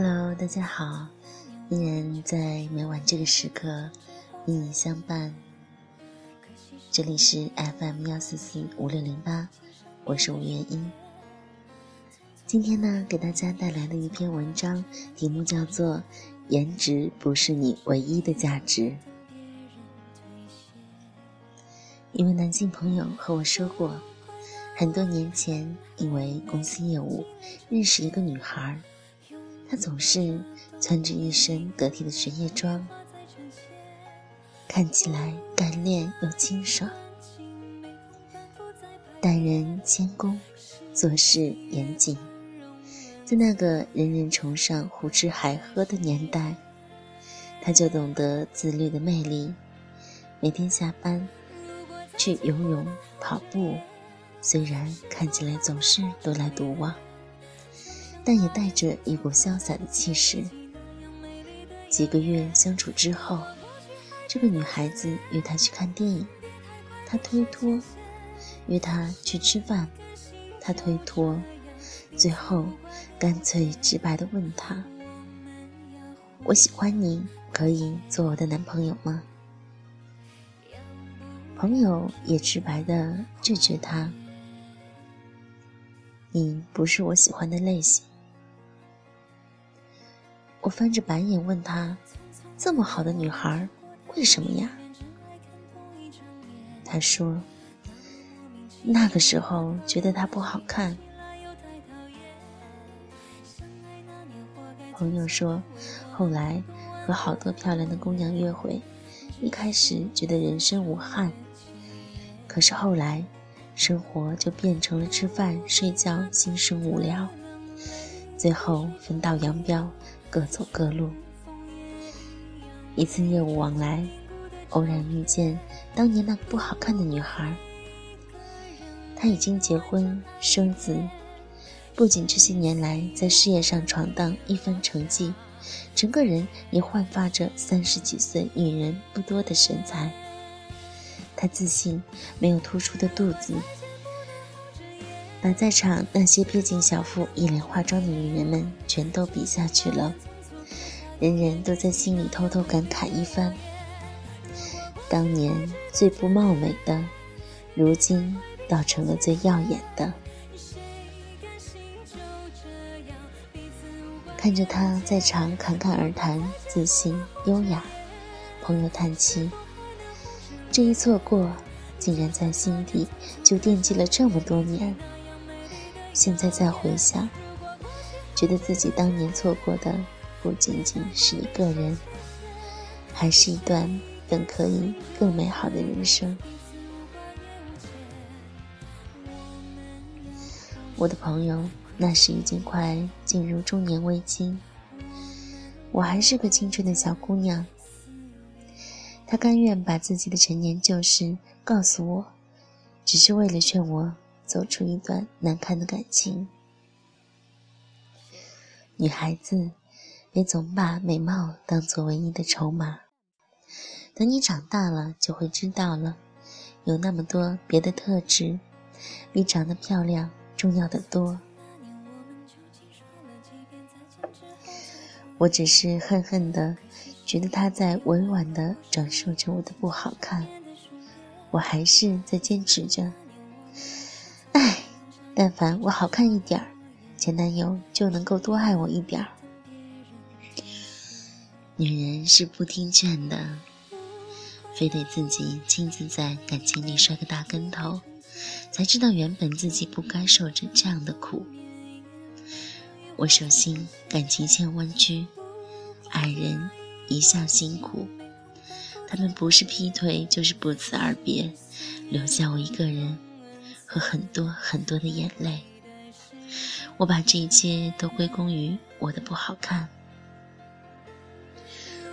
Hello，大家好，依然在每晚这个时刻与你相伴。这里是 FM 幺四四五六零八，我是吴月英。今天呢，给大家带来的一篇文章，题目叫做《颜值不是你唯一的价值》。一位男性朋友和我说过，很多年前因为公司业务认识一个女孩，她总是穿着一身得体的职业装，看起来干练又清爽，待人谦恭，做事严谨。在那个人人崇尚胡吃海喝的年代，他就懂得自律的魅力。每天下班去游泳、跑步，虽然看起来总是独来独往，但也带着一股潇洒的气势。几个月相处之后，这个女孩子约他去看电影，他推脱；约他去吃饭，他推脱。最后，干脆直白的问他：“我喜欢你，可以做我的男朋友吗？”朋友也直白的拒绝他：“你不是我喜欢的类型。”我翻着白眼问他：“这么好的女孩，为什么呀？”他说：“那个时候觉得她不好看。”朋友说，后来和好多漂亮的姑娘约会，一开始觉得人生无憾，可是后来，生活就变成了吃饭睡觉，心生无聊，最后分道扬镳，各走各路。一次业务往来，偶然遇见当年那个不好看的女孩，她已经结婚生子。不仅这些年来在事业上闯荡一番成绩，整个人也焕发着三十几岁女人不多的神采。她自信，没有突出的肚子，把在场那些贴近小腹、一脸化妆的女人们全都比下去了。人人都在心里偷偷感慨一番：当年最不貌美的，如今倒成了最耀眼的。看着他在场侃侃而谈，自信优雅，朋友叹气。这一错过，竟然在心底就惦记了这么多年。现在再回想，觉得自己当年错过的不仅仅是一个人，还是一段本可以更美好的人生。我的朋友。那时已经快进入中年危机，我还是个青春的小姑娘。他甘愿把自己的陈年旧事告诉我，只是为了劝我走出一段难堪的感情。女孩子别总把美貌当作唯一的筹码，等你长大了就会知道了，有那么多别的特质，比长得漂亮重要的多。我只是恨恨的，觉得他在委婉的转述着我的不好看，我还是在坚持着。但凡我好看一点儿，前男友就能够多爱我一点儿。女人是不听劝的，非得自己亲自在感情里摔个大跟头，才知道原本自己不该受着这样的苦。我手心感情线弯曲，爱人一向辛苦，他们不是劈腿就是不辞而别，留下我一个人和很多很多的眼泪。我把这一切都归功于我的不好看。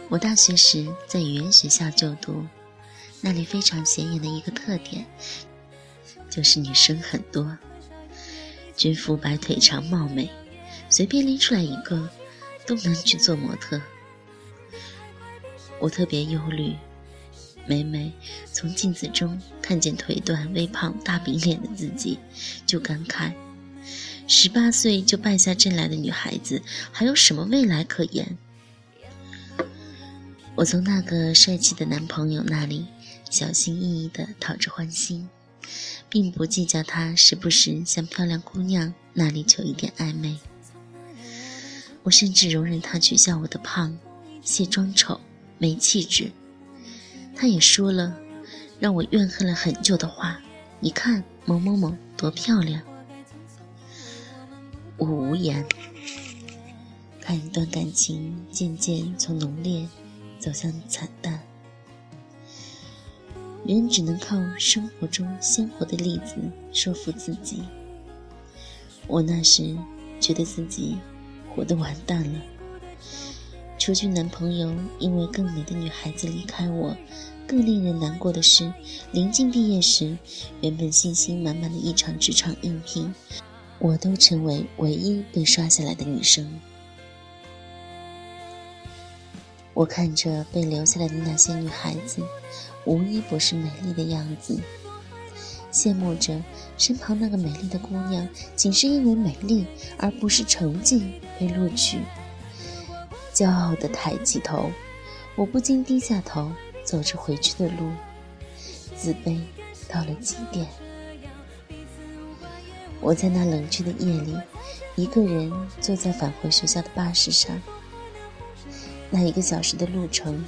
我大学时在语言学校就读，那里非常显眼的一个特点，就是女生很多，军服白腿长貌美。随便拎出来一个，都能去做模特。我特别忧虑，每每从镜子中看见腿短、微胖、大饼脸的自己，就感慨：十八岁就败下阵来的女孩子，还有什么未来可言？我从那个帅气的男朋友那里小心翼翼地讨着欢心，并不计较他时不时向漂亮姑娘那里求一点暧昧。我甚至容忍他取笑我的胖、卸妆丑、没气质。他也说了让我怨恨了很久的话：“你看某某某多漂亮。”我无言，看一段感情渐渐从浓烈。走向惨淡，人只能靠生活中鲜活的例子说服自己。我那时觉得自己活得完蛋了。除去男朋友因为更美的女孩子离开我，更令人难过的是，临近毕业时，原本信心满满的一场职场应聘，我都成为唯一被刷下来的女生。我看着被留下来的那些女孩子，无一不是美丽的样子，羡慕着身旁那个美丽的姑娘，仅是因为美丽而不是成绩被录取。骄傲地抬起头，我不禁低下头，走着回去的路，自卑到了极点。我在那冷峻的夜里，一个人坐在返回学校的巴士上。那一个小时的路程，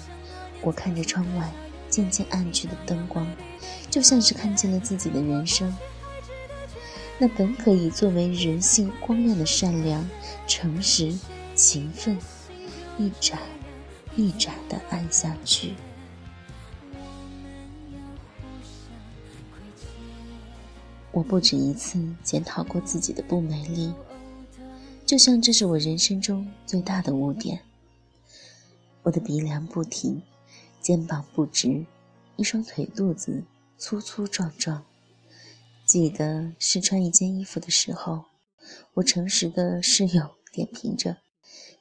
我看着窗外渐渐暗去的灯光，就像是看见了自己的人生。那本可以作为人性光亮的善良、诚实、勤奋，一盏一盏的暗下去。我不止一次检讨过自己的不美丽，就像这是我人生中最大的污点。我的鼻梁不挺，肩膀不直，一双腿肚子粗粗壮壮。记得试穿一件衣服的时候，我诚实的室友点评着：“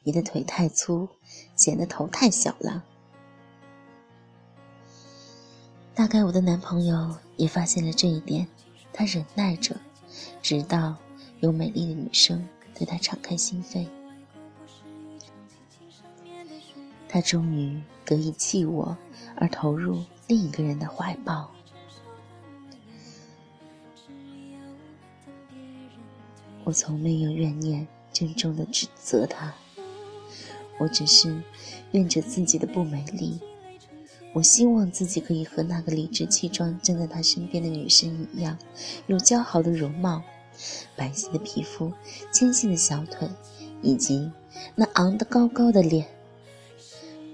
你的腿太粗，显得头太小了。”大概我的男朋友也发现了这一点，他忍耐着，直到有美丽的女生对他敞开心扉。他终于得以弃我，而投入另一个人的怀抱。我从没有怨念，郑重的指责他。我只是怨着自己的不美丽。我希望自己可以和那个理直气壮站在他身边的女生一样，有姣好的容貌、白皙的皮肤、纤细的小腿，以及那昂得高高的脸。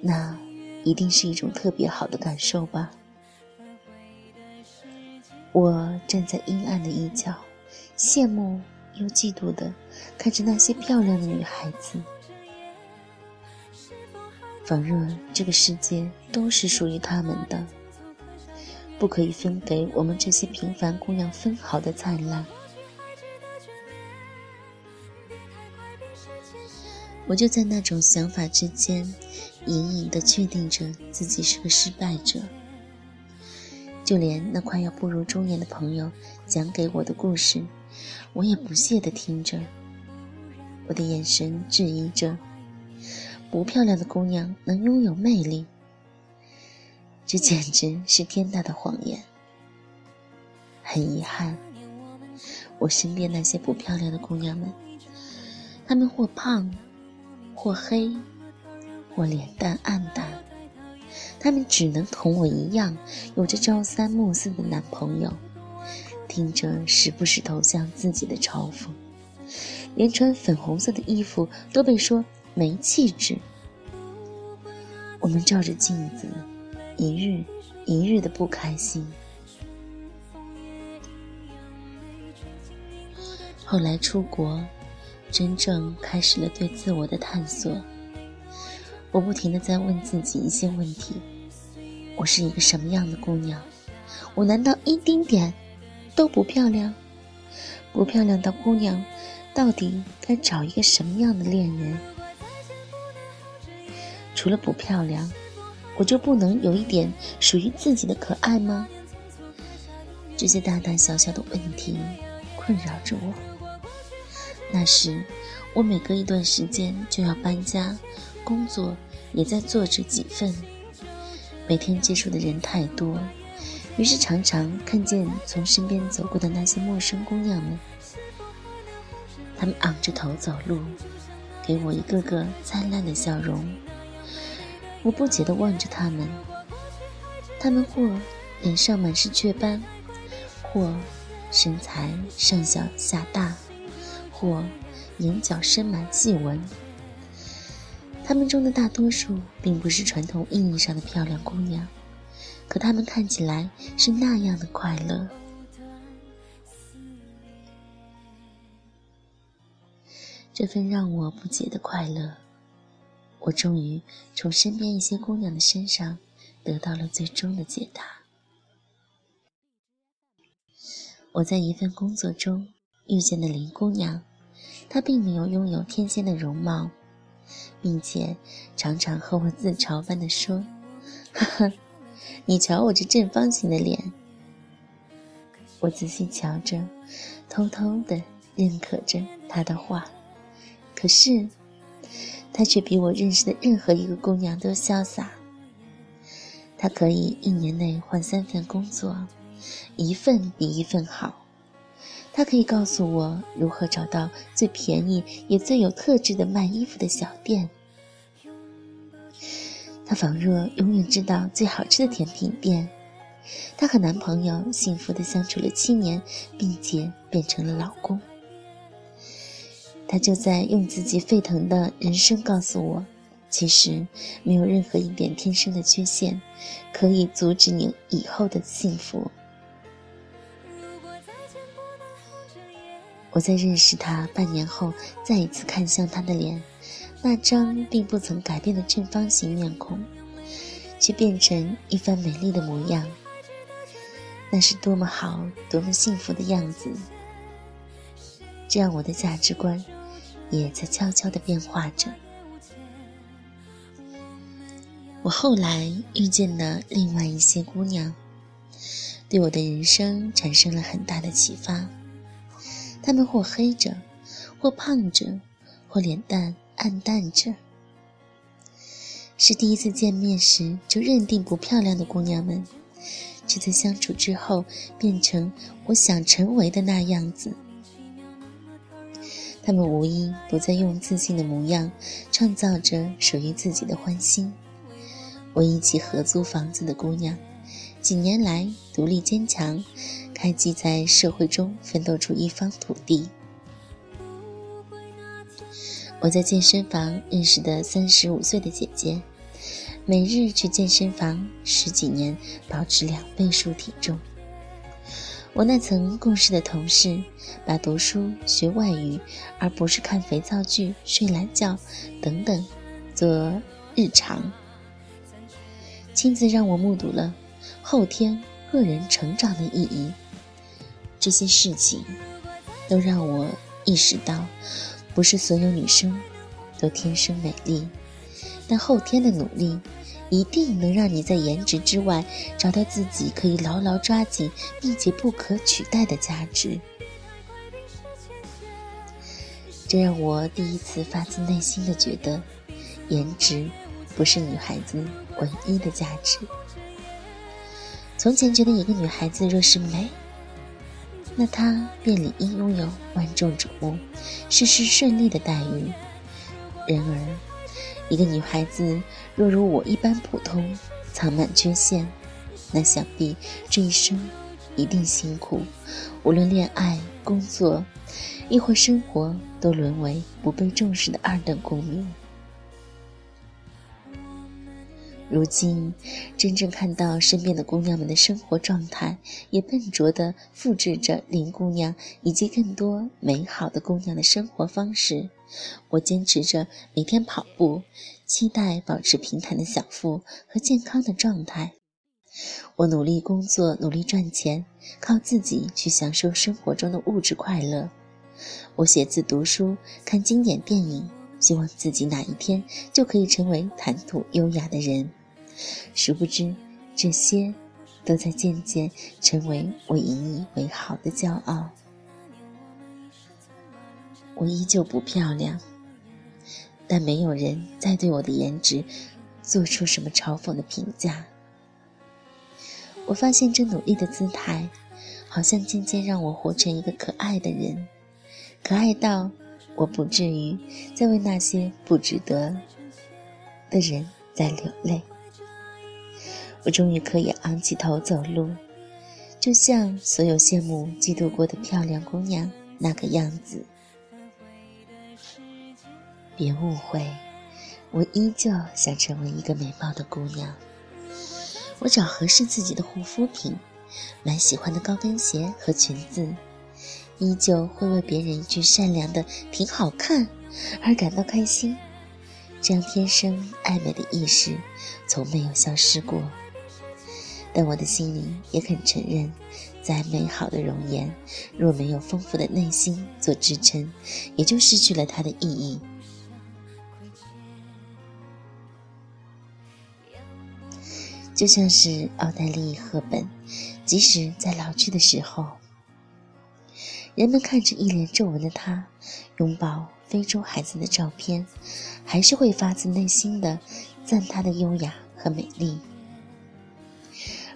那一定是一种特别好的感受吧。我站在阴暗的一角，羡慕又嫉妒的看着那些漂亮的女孩子，仿若这个世界都是属于他们的，不可以分给我们这些平凡姑娘分毫的灿烂。我就在那种想法之间。隐隐的确定着自己是个失败者，就连那快要步入中年的朋友讲给我的故事，我也不屑的听着。我的眼神质疑着：不漂亮的姑娘能拥有魅力，这简直是天大的谎言。很遗憾，我身边那些不漂亮的姑娘们，她们或胖，或黑。或脸蛋暗淡，她们只能同我一样，有着朝三暮四的男朋友，听着时不时投向自己的嘲讽，连穿粉红色的衣服都被说没气质。我们照着镜子，一日一日的不开心。后来出国，真正开始了对自我的探索。我不停的在问自己一些问题：我是一个什么样的姑娘？我难道一丁点都不漂亮？不漂亮的姑娘，到底该找一个什么样的恋人？除了不漂亮，我就不能有一点属于自己的可爱吗？这些大大小小的问题困扰着我。那时，我每隔一段时间就要搬家，工作也在做着几份，每天接触的人太多，于是常常看见从身边走过的那些陌生姑娘们，她们昂着头走路，给我一个个灿烂的笑容。我不解地望着他们，他们或脸上满是雀斑，或身材上小下大。或眼角深满细纹，他们中的大多数并不是传统意义上的漂亮姑娘，可他们看起来是那样的快乐。这份让我不解的快乐，我终于从身边一些姑娘的身上得到了最终的解答。我在一份工作中遇见的林姑娘。她并没有拥有天仙的容貌，并且常常和我自嘲般的说：“呵呵，你瞧我这正方形的脸。”我仔细瞧着，偷偷的认可着她的话。可是，她却比我认识的任何一个姑娘都潇洒。她可以一年内换三份工作，一份比一份好。他可以告诉我如何找到最便宜也最有特质的卖衣服的小店。他仿若永远知道最好吃的甜品店。她和男朋友幸福的相处了七年，并且变成了老公。他就在用自己沸腾的人生告诉我，其实没有任何一点天生的缺陷，可以阻止你以后的幸福。我在认识他半年后，再一次看向他的脸，那张并不曾改变的正方形面孔，却变成一番美丽的模样。那是多么好、多么幸福的样子！这样，我的价值观也在悄悄地变化着。我后来遇见了另外一些姑娘，对我的人生产生了很大的启发。她们或黑着，或胖着，或脸蛋暗淡着。是第一次见面时就认定不漂亮的姑娘们，却在相处之后变成我想成为的那样子。他们无一不在用自信的模样创造着属于自己的欢心。我一起合租房子的姑娘，几年来独立坚强。开机在社会中奋斗出一方土地。我在健身房认识的三十五岁的姐姐，每日去健身房十几年，保持两倍数体重。我那曾共事的同事，把读书学外语，而不是看肥皂剧、睡懒觉等等，做日常，亲自让我目睹了后天个人成长的意义。这些事情都让我意识到，不是所有女生都天生美丽，但后天的努力一定能让你在颜值之外找到自己可以牢牢抓紧并且不可取代的价值。这让我第一次发自内心的觉得，颜值不是女孩子唯一的价值。从前觉得一个女孩子若是美，那她便理应拥有万众瞩目、事事顺利的待遇。然而，一个女孩子若如我一般普通、藏满缺陷，那想必这一生一定辛苦，无论恋爱、工作，亦或生活，都沦为不被重视的二等公民。如今，真正看到身边的姑娘们的生活状态，也笨拙地复制着林姑娘以及更多美好的姑娘的生活方式。我坚持着每天跑步，期待保持平坦的小腹和健康的状态。我努力工作，努力赚钱，靠自己去享受生活中的物质快乐。我写字、读书、看经典电影，希望自己哪一天就可以成为谈吐优雅的人。殊不知，这些都在渐渐成为我引以为豪的骄傲。我依旧不漂亮，但没有人再对我的颜值做出什么嘲讽的评价。我发现这努力的姿态，好像渐渐让我活成一个可爱的人，可爱到我不至于再为那些不值得的人在流泪。我终于可以昂起头走路，就像所有羡慕、嫉妒过的漂亮姑娘那个样子。别误会，我依旧想成为一个美貌的姑娘。我找合适自己的护肤品，买喜欢的高跟鞋和裙子，依旧会为别人一句善良的“挺好看”而感到开心。这样天生爱美的意识从没有消失过。但我的心里也肯承认，再美好的容颜，若没有丰富的内心做支撑，也就失去了它的意义。就像是奥黛丽·赫本，即使在老去的时候，人们看着一脸皱纹的她，拥抱非洲孩子的照片，还是会发自内心的赞她的优雅和美丽。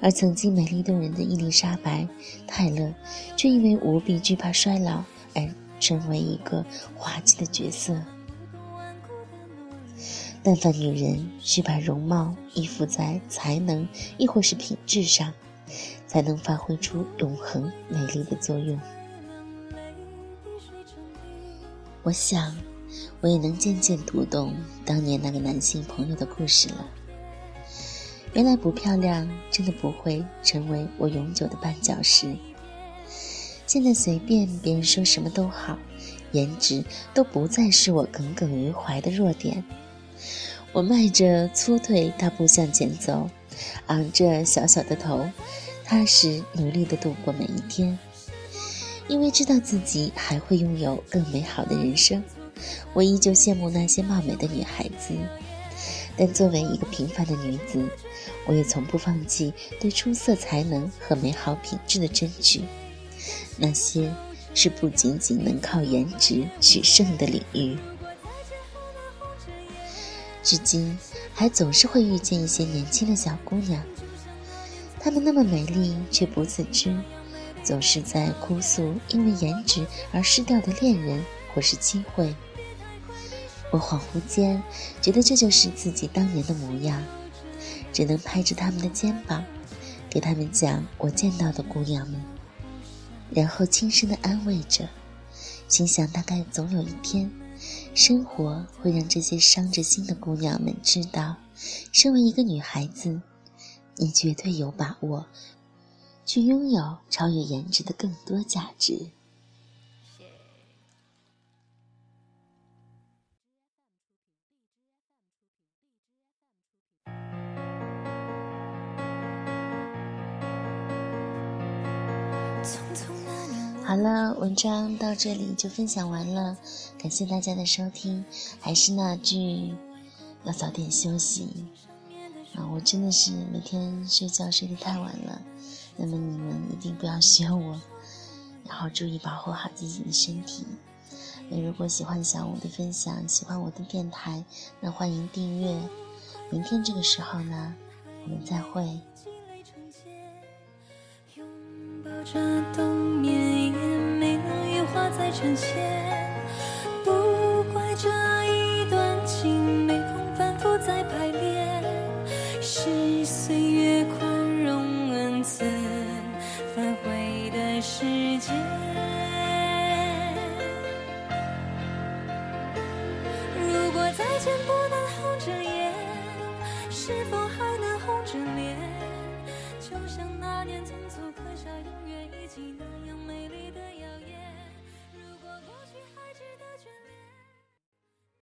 而曾经美丽动人的伊丽莎白·泰勒，却因为无比惧怕衰老而成为一个滑稽的角色。但凡女人需把容貌依附在才能亦或是品质上，才能发挥出永恒美丽的作用。我想，我也能渐渐读懂当年那个男性朋友的故事了。原来不漂亮真的不会成为我永久的绊脚石。现在随便别人说什么都好，颜值都不再是我耿耿于怀的弱点。我迈着粗腿大步向前走，昂着小小的头，踏实努力地度过每一天。因为知道自己还会拥有更美好的人生，我依旧羡慕那些貌美的女孩子。但作为一个平凡的女子，我也从不放弃对出色才能和美好品质的争取。那些是不仅仅能靠颜值取胜的领域。至今，还总是会遇见一些年轻的小姑娘，她们那么美丽，却不自知，总是在哭诉因为颜值而失掉的恋人或是机会。我恍惚间觉得这就是自己当年的模样，只能拍着他们的肩膀，给他们讲我见到的姑娘们，然后轻声的安慰着，心想大概总有一天。生活会让这些伤着心的姑娘们知道，身为一个女孩子，你绝对有把握去拥有超越颜值的更多价值。好了，文章到这里就分享完了，感谢大家的收听。还是那句，要早点休息啊！我真的是每天睡觉睡得太晚了，那么你们一定不要学我，然后注意保护好自己的身体。那如果喜欢小五的分享，喜欢我的电台，那欢迎订阅。明天这个时候呢，我们再会。拥抱着冬呈现，不怪这一段情没空反复再排练，是岁月宽容恩赐反悔的时间。如果再见不能红着眼，是否还能红着脸？就像那年匆促刻下永远一起那样。